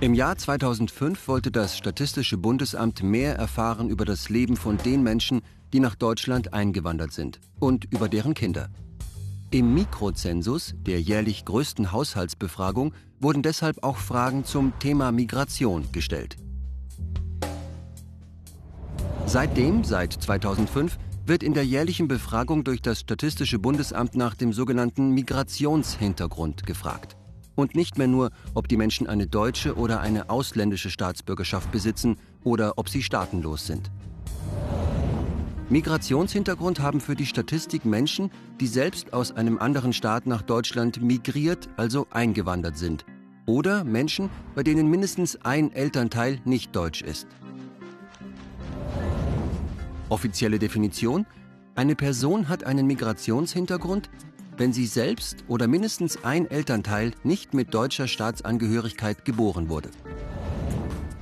Im Jahr 2005 wollte das Statistische Bundesamt mehr erfahren über das Leben von den Menschen, die nach Deutschland eingewandert sind und über deren Kinder. Im Mikrozensus, der jährlich größten Haushaltsbefragung, wurden deshalb auch Fragen zum Thema Migration gestellt. Seitdem, seit 2005, wird in der jährlichen Befragung durch das Statistische Bundesamt nach dem sogenannten Migrationshintergrund gefragt und nicht mehr nur, ob die Menschen eine deutsche oder eine ausländische Staatsbürgerschaft besitzen oder ob sie staatenlos sind. Migrationshintergrund haben für die Statistik Menschen, die selbst aus einem anderen Staat nach Deutschland migriert, also eingewandert sind. Oder Menschen, bei denen mindestens ein Elternteil nicht deutsch ist. Offizielle Definition? Eine Person hat einen Migrationshintergrund, wenn sie selbst oder mindestens ein Elternteil nicht mit deutscher Staatsangehörigkeit geboren wurde.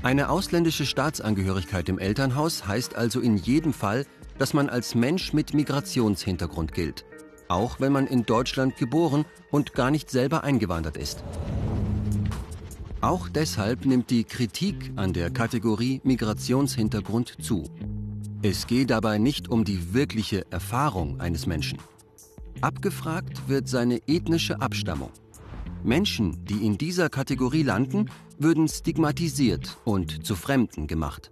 Eine ausländische Staatsangehörigkeit im Elternhaus heißt also in jedem Fall, dass man als Mensch mit Migrationshintergrund gilt, auch wenn man in Deutschland geboren und gar nicht selber eingewandert ist. Auch deshalb nimmt die Kritik an der Kategorie Migrationshintergrund zu. Es geht dabei nicht um die wirkliche Erfahrung eines Menschen. Abgefragt wird seine ethnische Abstammung. Menschen, die in dieser Kategorie landen, würden stigmatisiert und zu Fremden gemacht.